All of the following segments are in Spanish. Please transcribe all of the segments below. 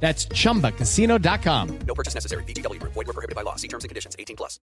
That's chumbacasino.com. No purchase necessary. BGW. Void were prohibited by law. See terms and conditions. 18 plus.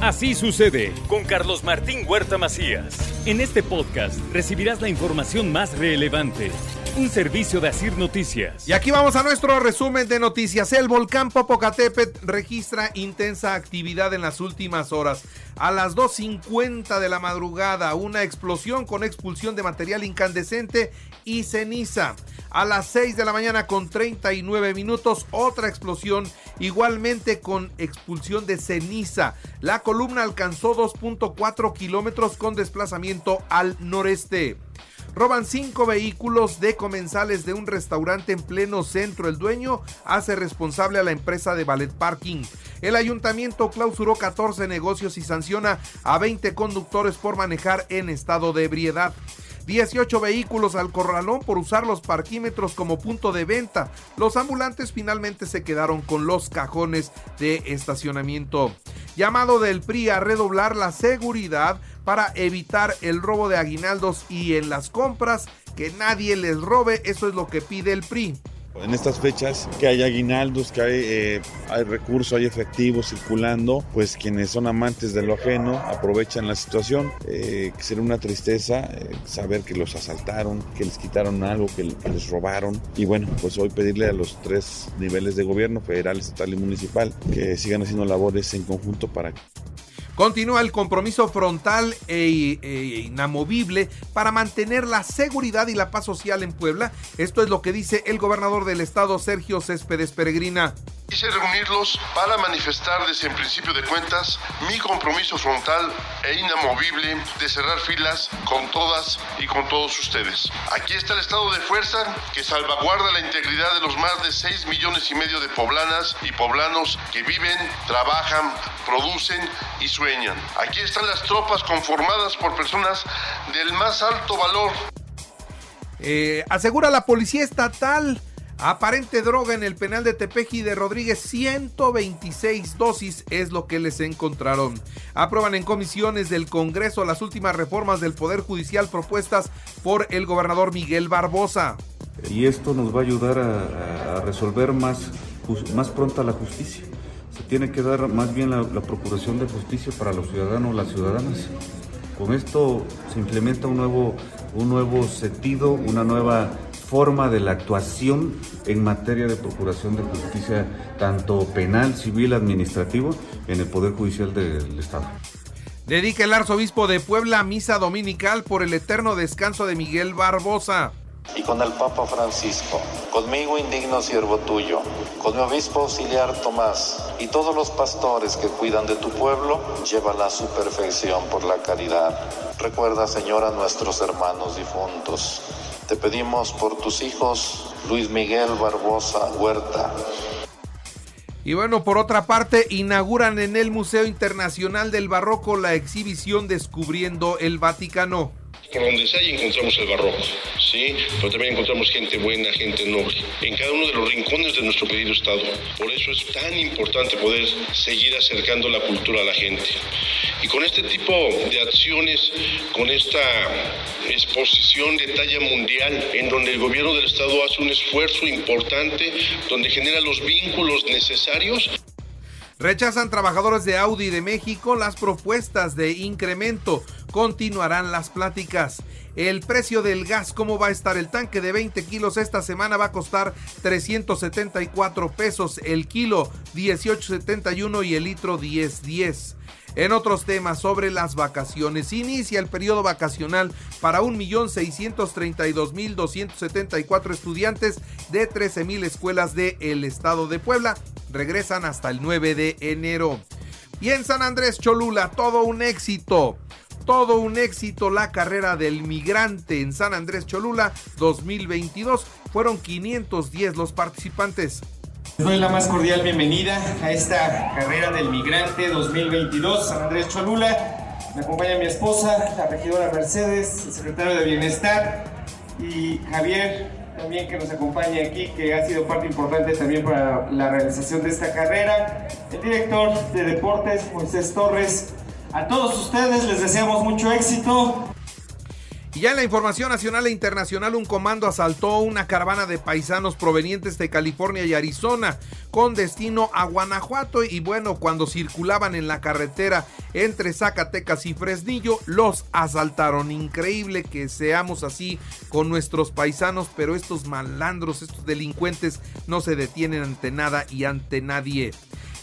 Así sucede con Carlos Martín Huerta Macías. En este podcast recibirás la información más relevante. Un servicio de Asir Noticias. Y aquí vamos a nuestro resumen de noticias. El volcán Popocatépetl registra intensa actividad en las últimas horas. A las 2.50 de la madrugada, una explosión con expulsión de material incandescente y ceniza. A las 6 de la mañana con 39 minutos, otra explosión igualmente con expulsión de ceniza. La columna alcanzó 2.4 kilómetros con desplazamiento al noreste. Roban cinco vehículos de comensales de un restaurante en pleno centro. El dueño hace responsable a la empresa de Ballet Parking. El ayuntamiento clausuró 14 negocios y sanciona a 20 conductores por manejar en estado de ebriedad. 18 vehículos al corralón por usar los parquímetros como punto de venta. Los ambulantes finalmente se quedaron con los cajones de estacionamiento. Llamado del PRI a redoblar la seguridad para evitar el robo de aguinaldos y en las compras que nadie les robe. Eso es lo que pide el PRI. En estas fechas que hay aguinaldos, que hay, eh, recursos, hay efectivo circulando, pues quienes son amantes de lo ajeno aprovechan la situación. Eh, una tristeza eh, saber que los asaltaron, que les quitaron algo, que, que, les robaron. Y bueno, pues hoy pedirle a los tres niveles de gobierno, federal, estatal y municipal, que sigan haciendo labores en conjunto para Continúa el compromiso frontal e, e, inamovible para mantener la seguridad y la paz social en Puebla. Esto es lo que dice el gobernador del estado, Sergio Céspedes Peregrina. Quise reunirlos para manifestar desde el principio de cuentas mi compromiso frontal e inamovible de cerrar filas con todas y con todos ustedes. Aquí está el estado de fuerza que salvaguarda la integridad de los más de 6 millones y medio de poblanas y poblanos que viven, trabajan, producen y sueñan. Aquí están las tropas conformadas por personas del más alto valor. Eh, asegura la policía estatal Aparente droga en el penal de Tepeji de Rodríguez, 126 dosis es lo que les encontraron. Aprueban en comisiones del Congreso las últimas reformas del Poder Judicial propuestas por el gobernador Miguel Barbosa. Y esto nos va a ayudar a, resolver más, más pronta la justicia. Se tiene que dar más bien la, la procuración de justicia para los ciudadanos, las ciudadanas. Con esto se implementa un nuevo, un nuevo sentido, una nueva forma de la actuación en materia de procuración de justicia, tanto penal, civil, administrativo, en el Poder Judicial del Estado. Dedica el arzobispo de Puebla misa dominical por el eterno descanso de Miguel Barbosa. Y con el Papa Francisco, conmigo indigno siervo tuyo, con mi obispo auxiliar Tomás y todos los pastores que cuidan de tu pueblo, llévala a su perfección por la caridad. Recuerda, Señor, a nuestros hermanos difuntos te pedimos por tus hijos, Luis Miguel Barbosa Huerta. Y bueno, por otra parte, inauguran en el Museo Internacional del Barroco la exhibición Descubriendo el Vaticano. Por donde sea encontramos el barroco, ¿sí? Pero también encontramos gente buena, gente noble, en cada uno de los rincones de nuestro querido Estado. Por eso es tan importante poder seguir acercando la cultura a la gente. Y con este tipo de acciones, con esta exposición de talla mundial, en donde el gobierno del Estado hace un esfuerzo importante, donde genera los vínculos necesarios. Rechazan trabajadores de Audi de México las propuestas de incremento. Continuarán las pláticas. El precio del gas, ¿cómo va a estar? El tanque de 20 kilos esta semana va a costar 374 pesos el kilo, 18.71 y el litro 10.10. En otros temas sobre las vacaciones, inicia el periodo vacacional para 1.632.274 estudiantes de 13.000 escuelas del estado de Puebla. Regresan hasta el 9 de enero. Y en San Andrés Cholula, todo un éxito. Todo un éxito la carrera del migrante en San Andrés Cholula 2022. Fueron 510 los participantes. Les doy la más cordial bienvenida a esta carrera del migrante 2022 San Andrés Cholula. Me acompaña mi esposa, la regidora Mercedes, el secretario de Bienestar y Javier también que nos acompaña aquí, que ha sido parte importante también para la realización de esta carrera. El director de deportes, Moisés Torres. A todos ustedes les deseamos mucho éxito. Y ya en la información nacional e internacional, un comando asaltó una caravana de paisanos provenientes de California y Arizona con destino a Guanajuato y bueno, cuando circulaban en la carretera entre Zacatecas y Fresnillo, los asaltaron. Increíble que seamos así con nuestros paisanos, pero estos malandros, estos delincuentes no se detienen ante nada y ante nadie.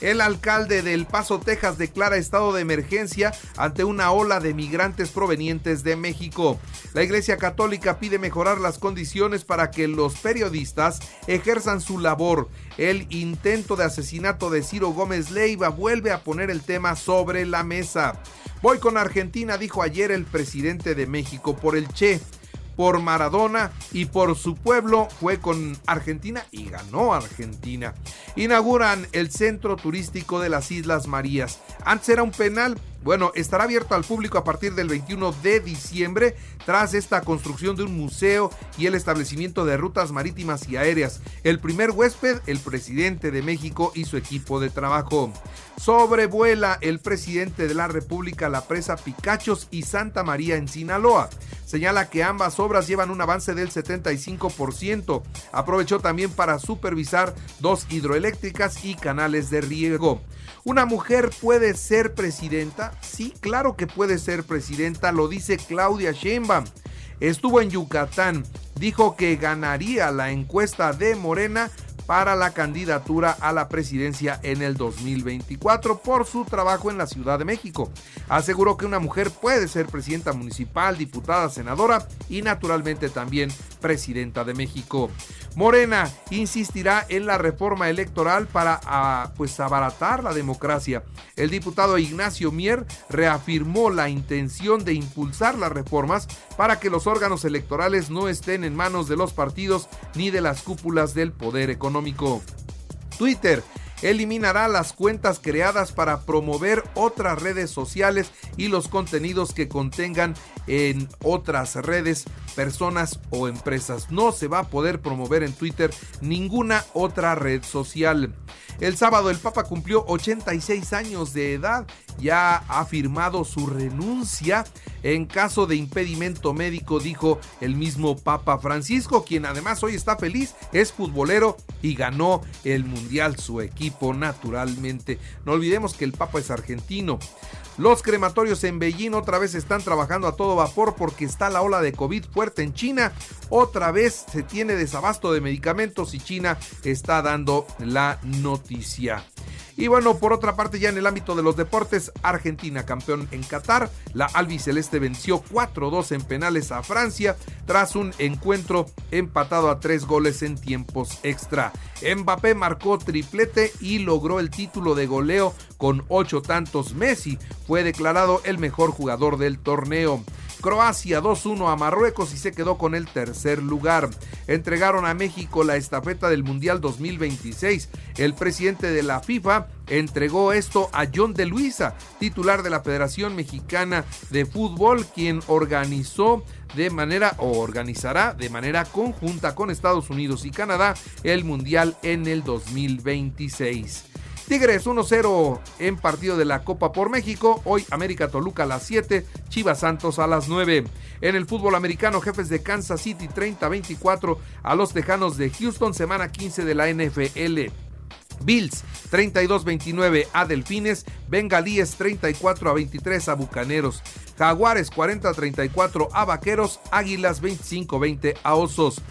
El alcalde del Paso, Texas, declara estado de emergencia ante una ola de migrantes provenientes de México. La Iglesia Católica pide mejorar las condiciones para que los periodistas ejerzan su labor. El intento de asesinato de Ciro Gómez Leiva vuelve a poner el tema sobre la mesa. Voy con Argentina, dijo ayer el presidente de México por el Che por Maradona y por su pueblo fue con Argentina y ganó Argentina. Inauguran el centro turístico de las Islas Marías. Antes era un penal, bueno, estará abierto al público a partir del 21 de diciembre tras esta construcción de un museo y el establecimiento de rutas marítimas y aéreas. El primer huésped, el presidente de México y su equipo de trabajo. Sobrevuela el presidente de la República la presa Picachos y Santa María en Sinaloa. Señala que ambas obras llevan un avance del 75%. Aprovechó también para supervisar dos hidroeléctricas y canales de riego. ¿Una mujer puede ser presidenta? Sí, claro que puede ser presidenta, lo dice Claudia Sheinbaum. Estuvo en Yucatán, dijo que ganaría la encuesta de Morena para la candidatura a la presidencia en el 2024 por su trabajo en la Ciudad de México. Aseguró que una mujer puede ser presidenta municipal, diputada, senadora y naturalmente también presidenta de México. Morena insistirá en la reforma electoral para ah, pues abaratar la democracia. El diputado Ignacio Mier reafirmó la intención de impulsar las reformas para que los órganos electorales no estén en manos de los partidos ni de las cúpulas del poder económico. Twitter eliminará las cuentas creadas para promover otras redes sociales y los contenidos que contengan en otras redes, personas o empresas. No se va a poder promover en Twitter ninguna otra red social. El sábado el Papa cumplió 86 años de edad, ya ha firmado su renuncia en caso de impedimento médico, dijo el mismo Papa Francisco, quien además hoy está feliz, es futbolero y ganó el Mundial su equipo naturalmente. No olvidemos que el Papa es argentino. Los crematorios en Beijing otra vez están trabajando a todo vapor porque está la ola de COVID fuerte en China. Otra vez se tiene desabasto de medicamentos y China está dando la noticia. Y bueno, por otra parte, ya en el ámbito de los deportes, Argentina campeón en Qatar. La albiceleste venció 4-2 en penales a Francia tras un encuentro empatado a tres goles en tiempos extra. Mbappé marcó triplete y logró el título de goleo con ocho tantos. Messi fue declarado el mejor jugador del torneo. Croacia 2-1 a Marruecos y se quedó con el tercer lugar. Entregaron a México la estafeta del Mundial 2026. El presidente de la FIFA entregó esto a John de Luisa, titular de la Federación Mexicana de Fútbol, quien organizó de manera o organizará de manera conjunta con Estados Unidos y Canadá el Mundial en el 2026. Tigres 1-0 en partido de la Copa por México. Hoy América Toluca a las 7, Chivas Santos a las 9. En el fútbol americano, jefes de Kansas City 30-24 a los Tejanos de Houston, semana 15 de la NFL. Bills 32-29 a Delfines, Bengalíes 34 a 23 a Bucaneros, Jaguares 40-34 a Vaqueros, Águilas 25-20 a Osos.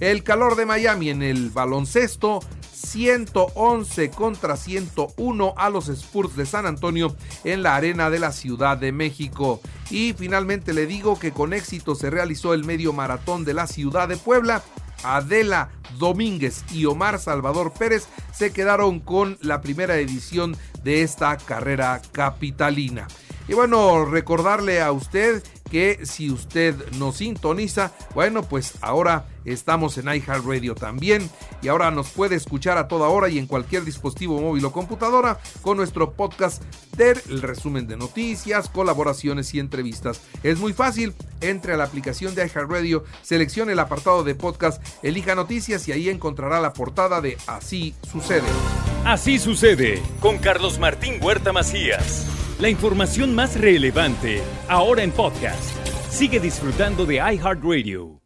El calor de Miami en el baloncesto, 111 contra 101 a los Spurs de San Antonio en la arena de la Ciudad de México. Y finalmente le digo que con éxito se realizó el medio maratón de la Ciudad de Puebla. Adela Domínguez y Omar Salvador Pérez se quedaron con la primera edición de esta carrera capitalina. Y bueno, recordarle a usted que si usted nos sintoniza, bueno, pues ahora estamos en iHeartRadio también y ahora nos puede escuchar a toda hora y en cualquier dispositivo móvil o computadora con nuestro podcast del el resumen de noticias, colaboraciones y entrevistas. Es muy fácil, entre a la aplicación de iHeartRadio, seleccione el apartado de podcast, elija noticias y ahí encontrará la portada de Así sucede. Así sucede con Carlos Martín Huerta Macías. La información más relevante ahora en podcast. Sigue disfrutando de iHeartRadio.